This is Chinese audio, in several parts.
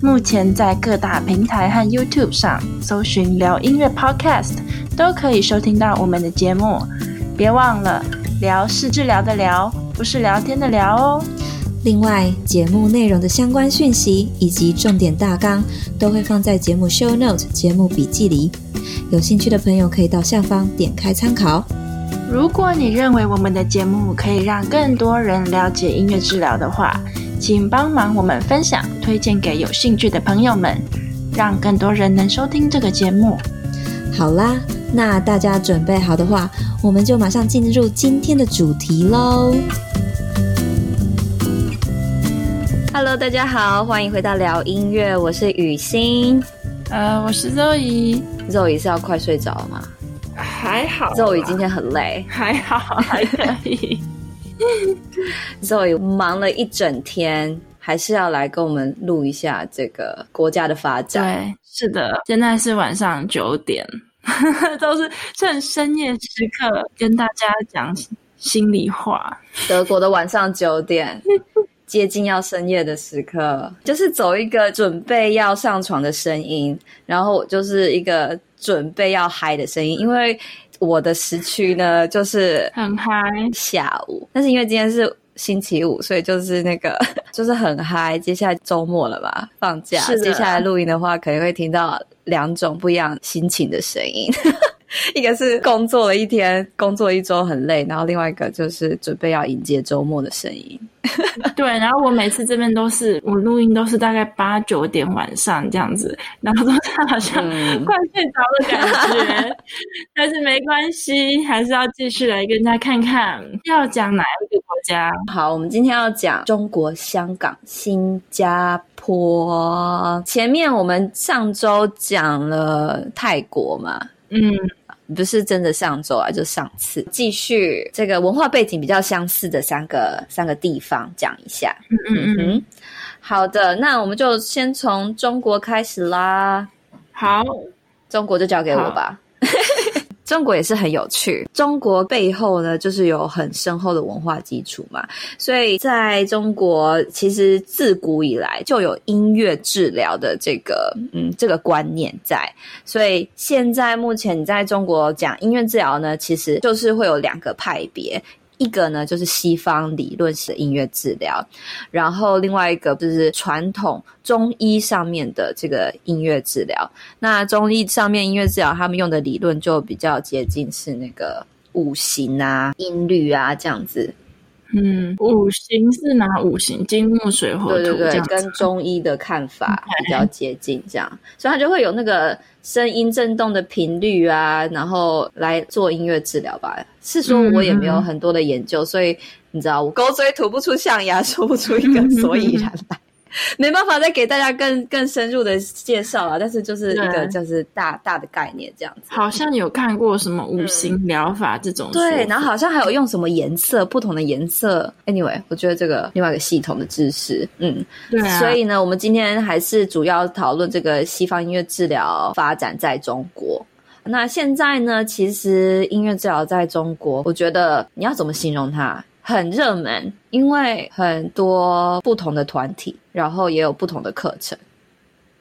目前在各大平台和 YouTube 上搜寻“聊音乐 Podcast”，都可以收听到我们的节目。别忘了，聊是治疗的聊，不是聊天的聊哦。另外，节目内容的相关讯息以及重点大纲都会放在节目 Show Note 节目笔记里，有兴趣的朋友可以到下方点开参考。如果你认为我们的节目可以让更多人了解音乐治疗的话，请帮忙我们分享、推荐给有兴趣的朋友们，让更多人能收听这个节目。好啦，那大家准备好的话，我们就马上进入今天的主题喽。Hello，大家好，欢迎回到聊音乐，我是雨欣，呃，我是 Zoe，Zoe 是要快睡着了吗？还好，Zoe 今天很累，还好还可以。Zoe 忙了一整天，还是要来跟我们录一下这个国家的发展。对，是的，现在是晚上九点，都是趁深夜时刻跟大家讲心里话。德国的晚上九点，接近要深夜的时刻，就是走一个准备要上床的声音，然后就是一个。准备要嗨的声音，因为我的时区呢就是很嗨下午，但是因为今天是星期五，所以就是那个 就是很嗨。接下来周末了吧，放假，接下来录音的话，可能会听到两种不一样心情的声音。一个是工作了一天，工作一周很累，然后另外一个就是准备要迎接周末的声音。对，然后我每次这边都是我录音都是大概八九点晚上这样子，然后都好像 快睡着的感觉，嗯、但是没关系，还是要继续来跟大家看看要讲哪一个国家。好，我们今天要讲中国香港、新加坡。前面我们上周讲了泰国嘛，嗯。不是真的上周啊，就上次继续这个文化背景比较相似的三个三个地方讲一下。嗯嗯嗯，好的，那我们就先从中国开始啦。好，中国就交给我吧。中国也是很有趣，中国背后呢，就是有很深厚的文化基础嘛，所以在中国其实自古以来就有音乐治疗的这个嗯这个观念在，所以现在目前你在中国讲音乐治疗呢，其实就是会有两个派别。一个呢，就是西方理论式的音乐治疗，然后另外一个就是传统中医上面的这个音乐治疗。那中医上面音乐治疗，他们用的理论就比较接近是那个五行啊、音律啊这样子。嗯，五行是哪五行？金木水火土。对对对，跟中医的看法比较接近，这样.所以它就会有那个声音震动的频率啊，然后来做音乐治疗吧。是说我也没有很多的研究，嗯、所以你知道，我狗嘴吐不出象牙，说不出一个 所以然来。没办法再给大家更更深入的介绍了，但是就是一个就是大大的概念这样子。好像有看过什么五行疗法这种、嗯，对，然后好像还有用什么颜色，不同的颜色。Anyway，我觉得这个另外一个系统的知识，嗯，对啊。所以呢，我们今天还是主要讨论这个西方音乐治疗发展在中国。那现在呢，其实音乐治疗在中国，我觉得你要怎么形容它？很热门，因为很多不同的团体，然后也有不同的课程，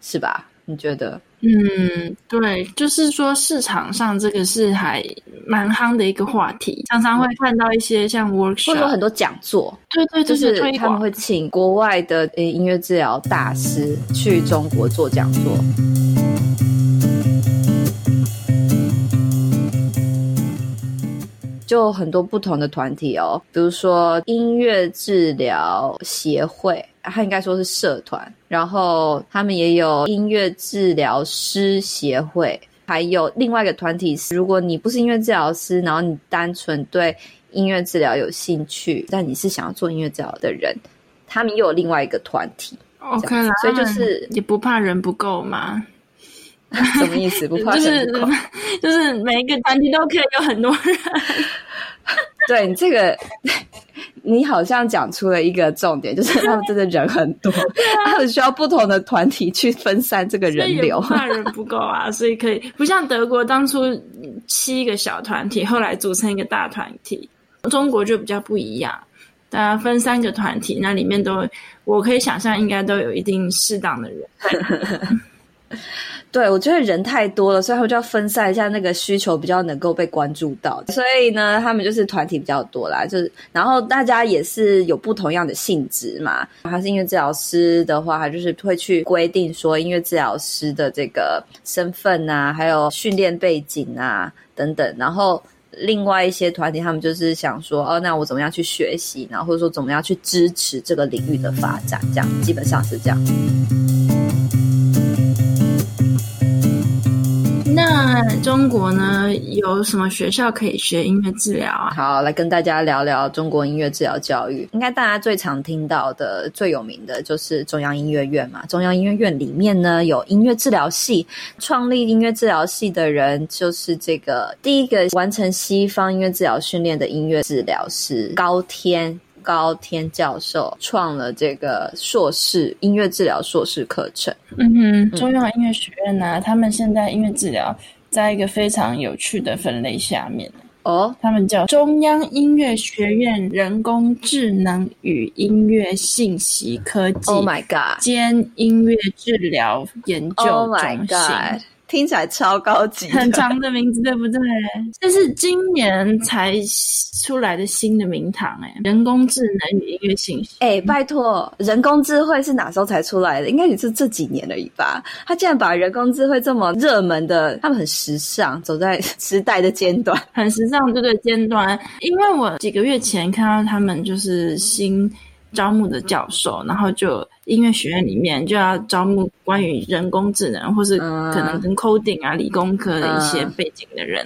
是吧？你觉得？嗯，对，就是说市场上这个是还蛮夯的一个话题，常常会看到一些像 workshop，或者很多讲座，对对，就是他们会请国外的呃音乐治疗大师去中国做讲座。就很多不同的团体哦，比如说音乐治疗协会，它应该说是社团，然后他们也有音乐治疗师协会，还有另外一个团体是，如果你不是音乐治疗师，然后你单纯对音乐治疗有兴趣，但你是想要做音乐治疗的人，他们又有另外一个团体。OK 啦，所以就是也不怕人不够嘛。什么意思？不怕就是 就是每一个团体都可以有很多人。对你这个，你好像讲出了一个重点，就是他们真的人很多，啊、他们需要不同的团体去分散这个人流，怕人不够啊，所以可以不像德国当初七个小团体，后来组成一个大团体。中国就比较不一样，大家分三个团体，那里面都我可以想象应该都有一定适当的人。对，我觉得人太多了，所以他们就要分散一下那个需求，比较能够被关注到。所以呢，他们就是团体比较多啦，就是然后大家也是有不同样的性质嘛。他是音乐治疗师的话，他就是会去规定说音乐治疗师的这个身份啊，还有训练背景啊等等。然后另外一些团体，他们就是想说，哦，那我怎么样去学习，然后或者说怎么样去支持这个领域的发展，这样基本上是这样。那中国呢，有什么学校可以学音乐治疗啊？好，来跟大家聊聊中国音乐治疗教育。应该大家最常听到的、最有名的就是中央音乐院嘛。中央音乐院里面呢，有音乐治疗系。创立音乐治疗系的人就是这个第一个完成西方音乐治疗训练的音乐治疗师高天。高天教授创了这个硕士音乐治疗硕士课程。嗯哼，中央音乐学院呢、啊，他们现在音乐治疗在一个非常有趣的分类下面哦，他们叫中央音乐学院人工智能与音乐信息科技。Oh my god！兼音乐治疗研究中心。Oh my god. 听起来超高级，很长的名字，对不对？这是今年才出来的新的名堂，哎，人工智能与音乐信息。哎，拜托，人工智慧是哪时候才出来的？应该也是这几年而已吧？他竟然把人工智慧这么热门的，他们很时尚，走在时代的尖端，很时尚，对对，尖端。因为我几个月前看到他们就是新。招募的教授，然后就音乐学院里面就要招募关于人工智能，或是可能跟 coding 啊、理工科的一些背景的人，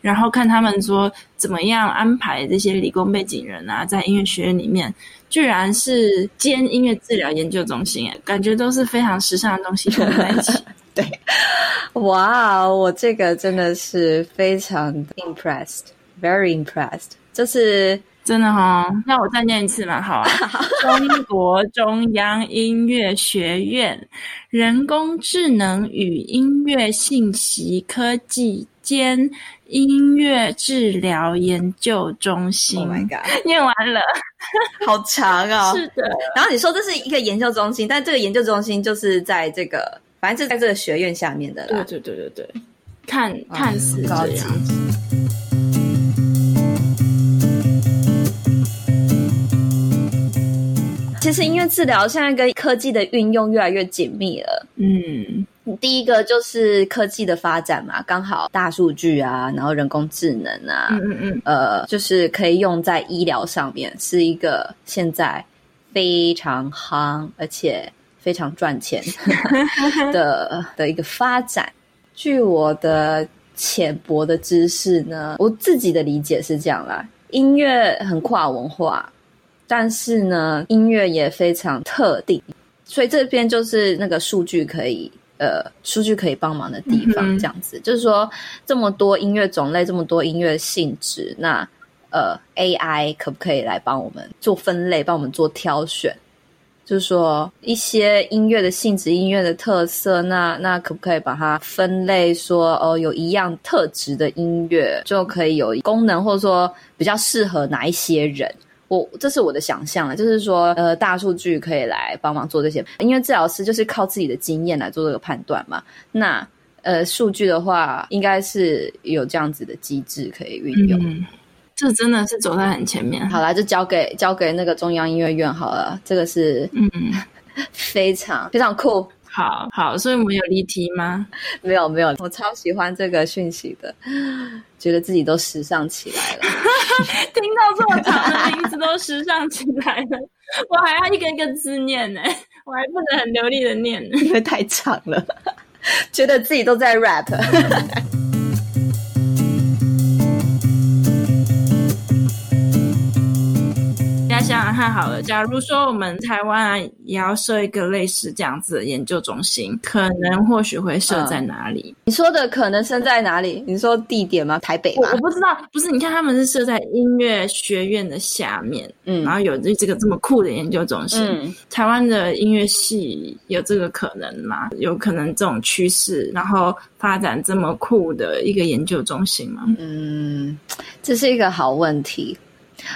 然后看他们说怎么样安排这些理工背景人啊，在音乐学院里面，居然是兼音乐治疗研究中心，哎，感觉都是非常时尚的东西混在一起。对，哇，我这个真的是非常 impressed，very impressed，就是。真的哈、哦，那我再念一次嘛，好啊。中国中央音乐学院人工智能与音乐信息科技兼音乐治疗研究中心。Oh my god！念完了，好长哦。是的。然后你说这是一个研究中心，但这个研究中心就是在这个，反正就在这个学院下面的啦。对对对对对，看看似这样。其实音乐治疗现在跟科技的运用越来越紧密了。嗯，第一个就是科技的发展嘛，刚好大数据啊，然后人工智能啊，嗯嗯嗯，呃，就是可以用在医疗上面，是一个现在非常夯而且非常赚钱 的的一个发展。据我的浅薄的知识呢，我自己的理解是这样啦，音乐很跨文化。但是呢，音乐也非常特定，所以这边就是那个数据可以，呃，数据可以帮忙的地方。这样子，嗯、就是说这么多音乐种类，这么多音乐性质，那呃，AI 可不可以来帮我们做分类，帮我们做挑选？就是说一些音乐的性质、音乐的特色，那那可不可以把它分类说，说哦，有一样特质的音乐就可以有功能，或者说比较适合哪一些人？我这是我的想象啊，就是说，呃，大数据可以来帮忙做这些，因为治疗师就是靠自己的经验来做这个判断嘛。那呃，数据的话，应该是有这样子的机制可以运用。嗯，这真的是走在很前面。好啦，就交给交给那个中央音乐院好了。这个是嗯，非常非常酷。好好，所以我们有离题吗？没有没有，我超喜欢这个讯息的，觉得自己都时尚起来了。听到这么长的名字都时尚起来了，我还要一个一个字念呢，我还不能很流利的念，因为太长了，觉得自己都在 rap。想想看好了，假如说我们台湾啊也要设一个类似这样子的研究中心，可能或许会设在哪里？嗯、你说的可能设在哪里？你说地点吗？台北吗？我，我不知道，不是，你看他们是设在音乐学院的下面，嗯，然后有这这个这么酷的研究中心，嗯，台湾的音乐系有这个可能吗？有可能这种趋势，然后发展这么酷的一个研究中心吗？嗯，这是一个好问题。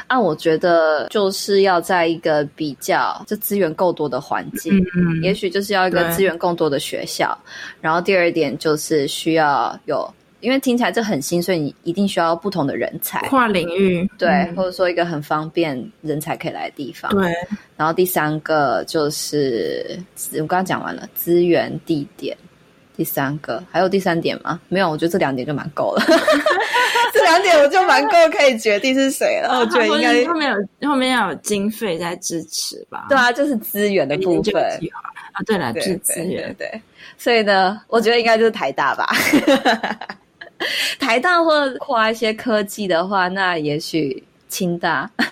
啊，我觉得就是要在一个比较就资源够多的环境，嗯嗯，也许就是要一个资源更多的学校。然后第二点就是需要有，因为听起来这很新，所以你一定需要不同的人才，跨领域，对，嗯、或者说一个很方便人才可以来的地方。对。然后第三个就是我刚刚讲完了资源地点，第三个还有第三点吗？没有，我觉得这两点就蛮够了。这两点我就蛮够可以决定是谁了。我觉得应该后面有后面要有经费在支持吧？对啊，就是资源的部分啊。对了，是资源对，对。所以呢，我觉得应该就是台大吧。台大或跨一些科技的话，那也许清大啊，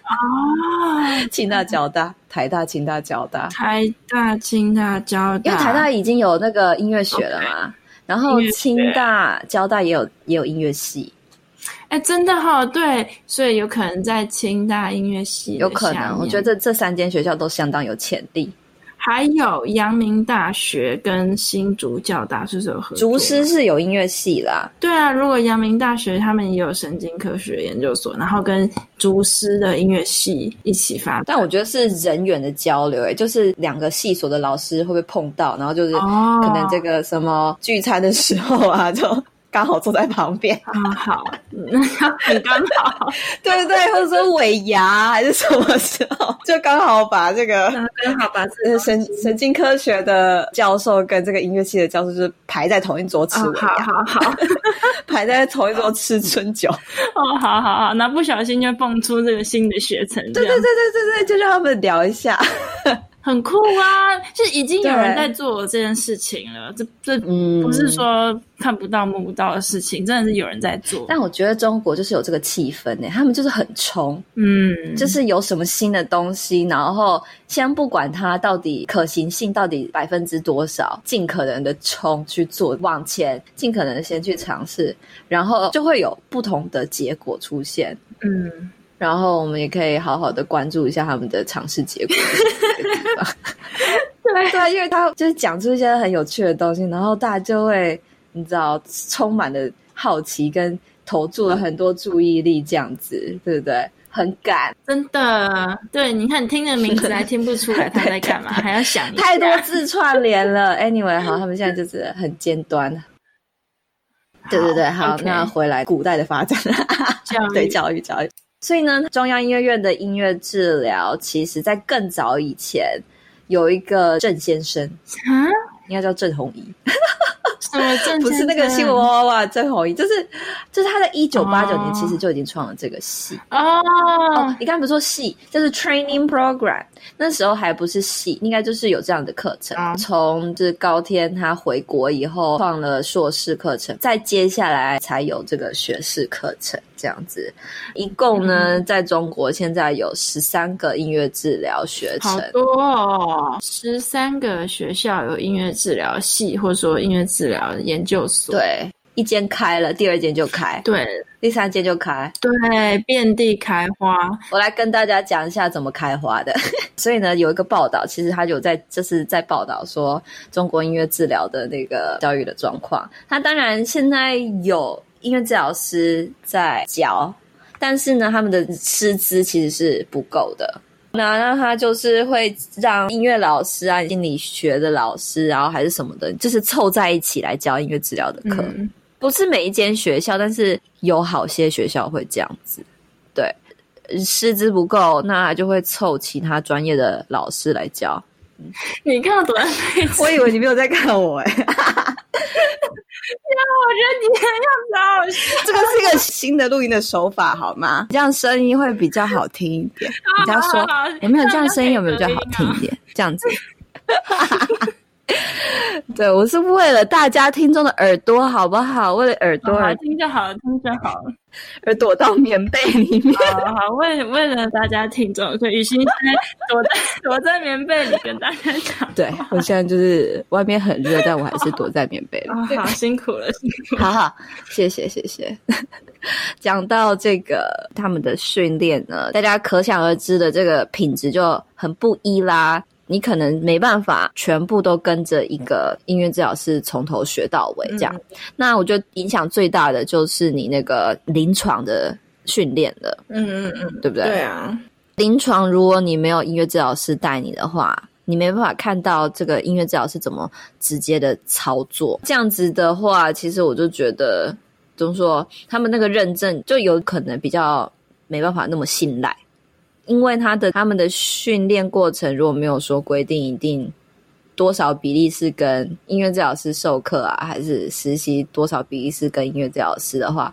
清大、交大、台大、清大、交大、台大、清大、交大。因为台大已经有那个音乐学了嘛，然后清大、交大也有也有音乐系。哎，真的哈、哦，对，所以有可能在清大音乐系，有可能，我觉得这这三间学校都相当有潜力。还有阳明大学跟新竹教大是不是有合作？竹师是有音乐系啦，对啊，如果阳明大学他们也有神经科学研究所，然后跟竹师的音乐系一起发，但我觉得是人员的交流，哎，就是两个系所的老师会不会碰到，然后就是可能这个什么聚餐的时候啊，就。刚好坐在旁边。啊，好，那 很刚好，对 对对，或者说尾牙还是什么时候，就刚好把这个刚好把这个神神经科学的教授跟这个音乐系的教授就是排在同一桌吃尾牙，哦，好好好，排在同一桌吃春酒，哦，好好好，那不小心就蹦出这个新的学程，对对对对对对，就让他们聊一下。很酷啊！就已经有人在做这件事情了，这这不是说看不到摸不到的事情，真的是有人在做。但我觉得中国就是有这个气氛呢，他们就是很冲，嗯，就是有什么新的东西，然后先不管它到底可行性到底百分之多少，尽可能的冲去做，往前，尽可能的先去尝试，然后就会有不同的结果出现，嗯。然后我们也可以好好的关注一下他们的尝试结果。对对，因为他就是讲出一些很有趣的东西，然后大家就会你知道充满了好奇跟投注了很多注意力，这样子对不对？很赶，真的。对，你看你听的名字还听不出来他在干嘛，还要想太多字串联了。Anyway，好，他们现在就是很尖端。对对对，好，okay. 那回来古代的发展，对教育教育。所以呢，中央音乐院的音乐治疗，其实在更早以前有一个郑先生啊，应该叫郑红仪。什么郑？不是那个新闻哇哇哇，郑弘仪，就是就是他在一九八九年其实就已经创了这个系哦。哦，你刚才不是说系，就是 training program。那时候还不是系，应该就是有这样的课程。从就是高天他回国以后，创了硕士课程，再接下来才有这个学士课程。这样子，一共呢，嗯、在中国现在有十三个音乐治疗学程，好多哦！十三个学校有音乐治疗系，或者说音乐治疗研究所。对。一间开了，第二间就开，对，第三间就开，对，遍地开花。我来跟大家讲一下怎么开花的。所以呢，有一个报道，其实他有在，就是在报道说中国音乐治疗的那个教育的状况。他当然现在有音乐治疗师在教，但是呢，他们的师资其实是不够的。那那他就是会让音乐老师啊、心理学的老师，然后还是什么的，就是凑在一起来教音乐治疗的课。嗯不是每一间学校，但是有好些学校会这样子。对，师资不够，那就会凑其他专业的老师来教。你看到多少？我以为你没有在看我哎、欸。天啊，我觉得你很要搞笑。这个是一个新的录音的手法，好吗？这样声音会比较好听一点。人家说 有没有这样声音有没有比较好听一点？这样子。对，我是为了大家听众的耳朵，好不好？为了耳朵而、哦、听就好，听就好，而躲到棉被里面。好好，为为了大家听众，所以雨欣现在躲在躲在棉被里跟大家讲。对，我现在就是外面很热，但我还是躲在棉被里。哦、好辛苦了，辛苦了。好好，谢谢谢谢。讲到这个他们的训练呢，大家可想而知的这个品质就很不一啦。你可能没办法全部都跟着一个音乐治疗师从头学到尾这样，嗯、那我觉得影响最大的就是你那个临床的训练了，嗯嗯嗯，对不对？对啊，临床如果你没有音乐治疗师带你的话，你没办法看到这个音乐治疗师怎么直接的操作。这样子的话，其实我就觉得，怎么说，他们那个认证就有可能比较没办法那么信赖。因为他的他们的训练过程如果没有说规定一定多少比例是跟音乐治疗师授课啊，还是实习多少比例是跟音乐治疗师的话，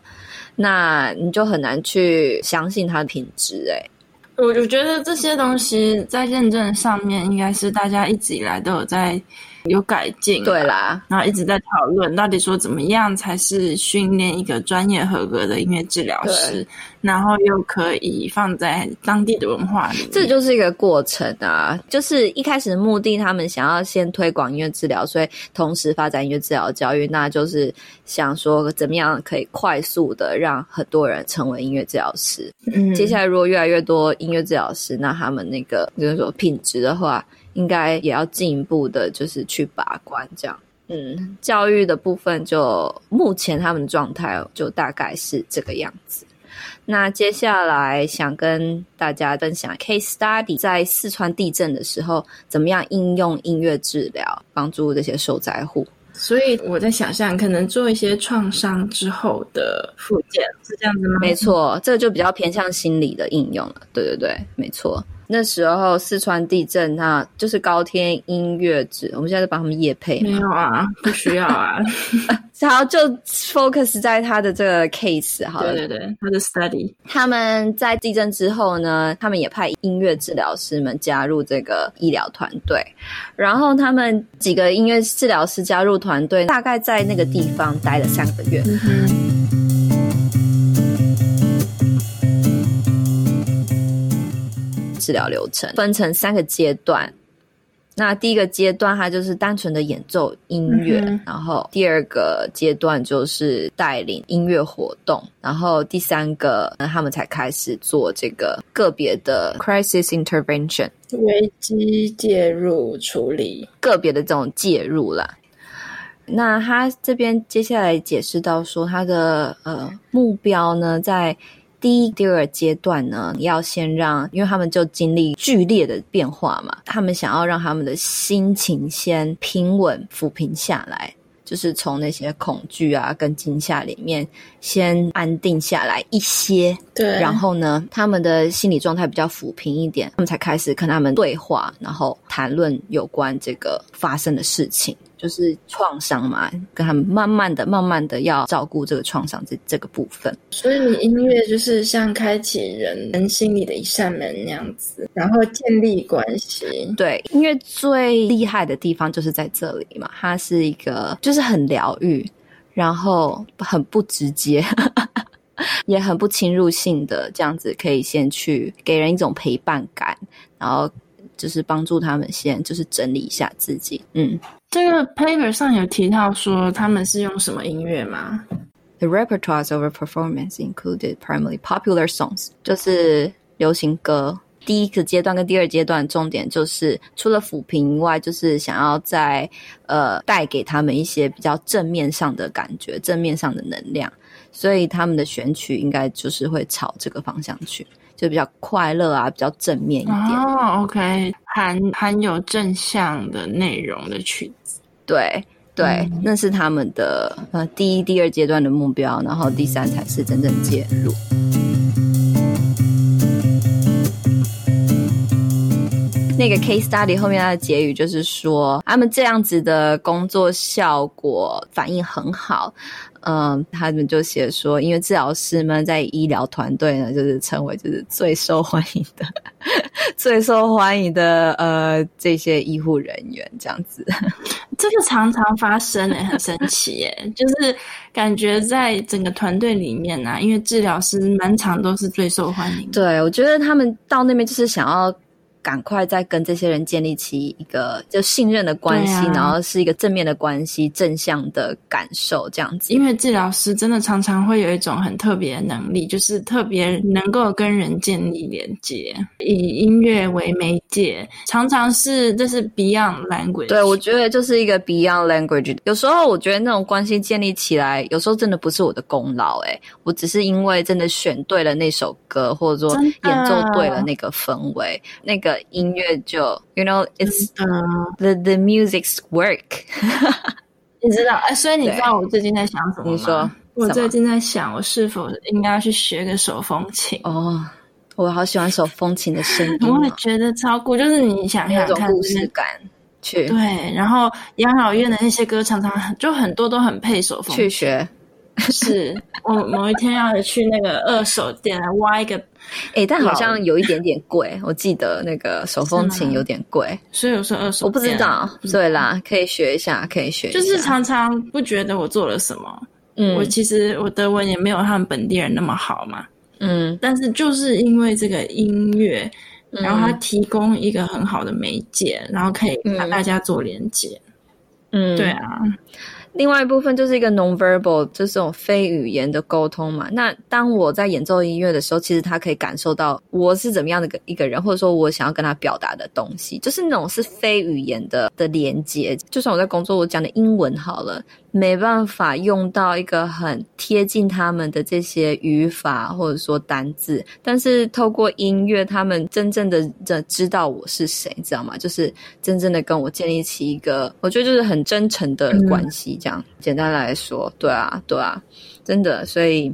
那你就很难去相信他的品质诶、欸。我我觉得这些东西在认证上面应该是大家一直以来都有在。有改进，对啦，然后一直在讨论到底说怎么样才是训练一个专业合格的音乐治疗师，然后又可以放在当地的文化里面，这就是一个过程啊。就是一开始的目的，他们想要先推广音乐治疗，所以同时发展音乐治疗教育，那就是想说怎么样可以快速的让很多人成为音乐治疗师。嗯，接下来如果越来越多音乐治疗师，那他们那个就是说品质的话。应该也要进一步的，就是去把关这样。嗯，教育的部分就目前他们的状态就大概是这个样子。那接下来想跟大家分享 case study，在四川地震的时候，怎么样应用音乐治疗帮助这些受灾户。所以我在想象，可能做一些创伤之后的复健，是这样子吗？没错，这个就比较偏向心理的应用了。对对对，没错。那时候四川地震，那就是高天音乐治。我们现在在帮他们夜配，没有啊，不需要啊。然后就 focus 在他的这个 case，好了，对对对，他的 study。他们在地震之后呢，他们也派音乐治疗师们加入这个医疗团队。然后他们几个音乐治疗师加入团队，大概在那个地方待了三个月。嗯治疗流程分成三个阶段，那第一个阶段它就是单纯的演奏音乐，嗯、然后第二个阶段就是带领音乐活动，然后第三个，他们才开始做这个个别的 crisis intervention 危机介入处理，个别的这种介入啦。那他这边接下来解释到说，他的呃目标呢，在第一、第二阶段呢，你要先让，因为他们就经历剧烈的变化嘛，他们想要让他们的心情先平稳、抚平下来，就是从那些恐惧啊跟惊吓里面先安定下来一些。对，然后呢，他们的心理状态比较抚平一点，他们才开始跟他们对话，然后谈论有关这个发生的事情。就是创伤嘛，跟他们慢慢的、慢慢的要照顾这个创伤这这个部分。所以你音乐就是像开启人人心里的一扇门那样子，然后建立关系。对，音乐最厉害的地方就是在这里嘛，它是一个就是很疗愈，然后很不直接，也很不侵入性的这样子，可以先去给人一种陪伴感，然后就是帮助他们先就是整理一下自己，嗯。这个 paper 上有提到说他们是用什么音乐吗？The repertoires of a performance included primarily popular songs，就是流行歌。第一个阶段跟第二阶段重点就是除了抚平以外，就是想要在呃带给他们一些比较正面上的感觉，正面上的能量。所以他们的选曲应该就是会朝这个方向去。就比较快乐啊，比较正面一点。哦，OK，含含有正向的内容的曲子。对对，嗯、那是他们的呃第一、第二阶段的目标，然后第三才是真正介入。那个 case study 后面它的结语就是说，他们这样子的工作效果反应很好。嗯，他们就写说，因为治疗师们在医疗团队呢，就是成为就是最受欢迎的、最受欢迎的呃这些医护人员这样子。这个常常发生诶、欸，很神奇诶、欸，就是感觉在整个团队里面呢、啊，因为治疗师满场都是最受欢迎的。对，我觉得他们到那边就是想要。赶快再跟这些人建立起一个就信任的关系，啊，然后是一个正面的关系，正向的感受这样子。因为治疗师真的常常会有一种很特别的能力，就是特别能够跟人建立连接，以音乐为媒介，常常是这是 beyond language。对，我觉得就是一个 beyond language。有时候我觉得那种关系建立起来，有时候真的不是我的功劳，诶，我只是因为真的选对了那首歌，或者说演奏对了那个氛围，那个。音乐就，you know，it's the the music's work。你知道，哎，所以你知道我最近在想什么吗？你说，我最近在想，我是否应该去学个手风琴？哦，我好喜欢手风琴的声音，我也觉得超酷。就是你想想看，故事感，去对。然后养老院的那些歌，常常就很多都很配手风琴。去学，是我某一天要去那个二手店来挖一个。哎、欸，但好像有一点点贵，我记得那个手风琴有点贵，所以我说二手，我不知道。对啦，可以学一下，可以学一下。就是常常不觉得我做了什么，嗯，我其实我德文也没有他们本地人那么好嘛，嗯，但是就是因为这个音乐，然后它提供一个很好的媒介，然后可以把大家做连接，嗯，对啊。另外一部分就是一个 nonverbal，就是这种非语言的沟通嘛。那当我在演奏音乐的时候，其实他可以感受到我是怎么样的一个人，或者说我想要跟他表达的东西，就是那种是非语言的的连接。就算我在工作，我讲的英文好了。没办法用到一个很贴近他们的这些语法或者说单字，但是透过音乐，他们真正的的知道我是谁，知道吗？就是真正的跟我建立起一个，我觉得就是很真诚的关系。这简单来说，对啊，对啊，真的，所以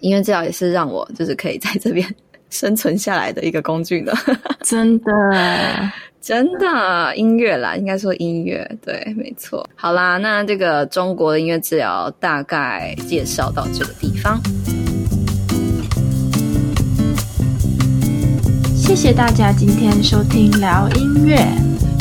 音乐治疗也是让我就是可以在这边 生存下来的一个工具呢。真的。真的音乐啦，应该说音乐，对，没错。好啦，那这个中国的音乐治疗大概介绍到这个地方。谢谢大家今天收听聊音乐。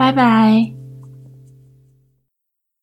拜拜。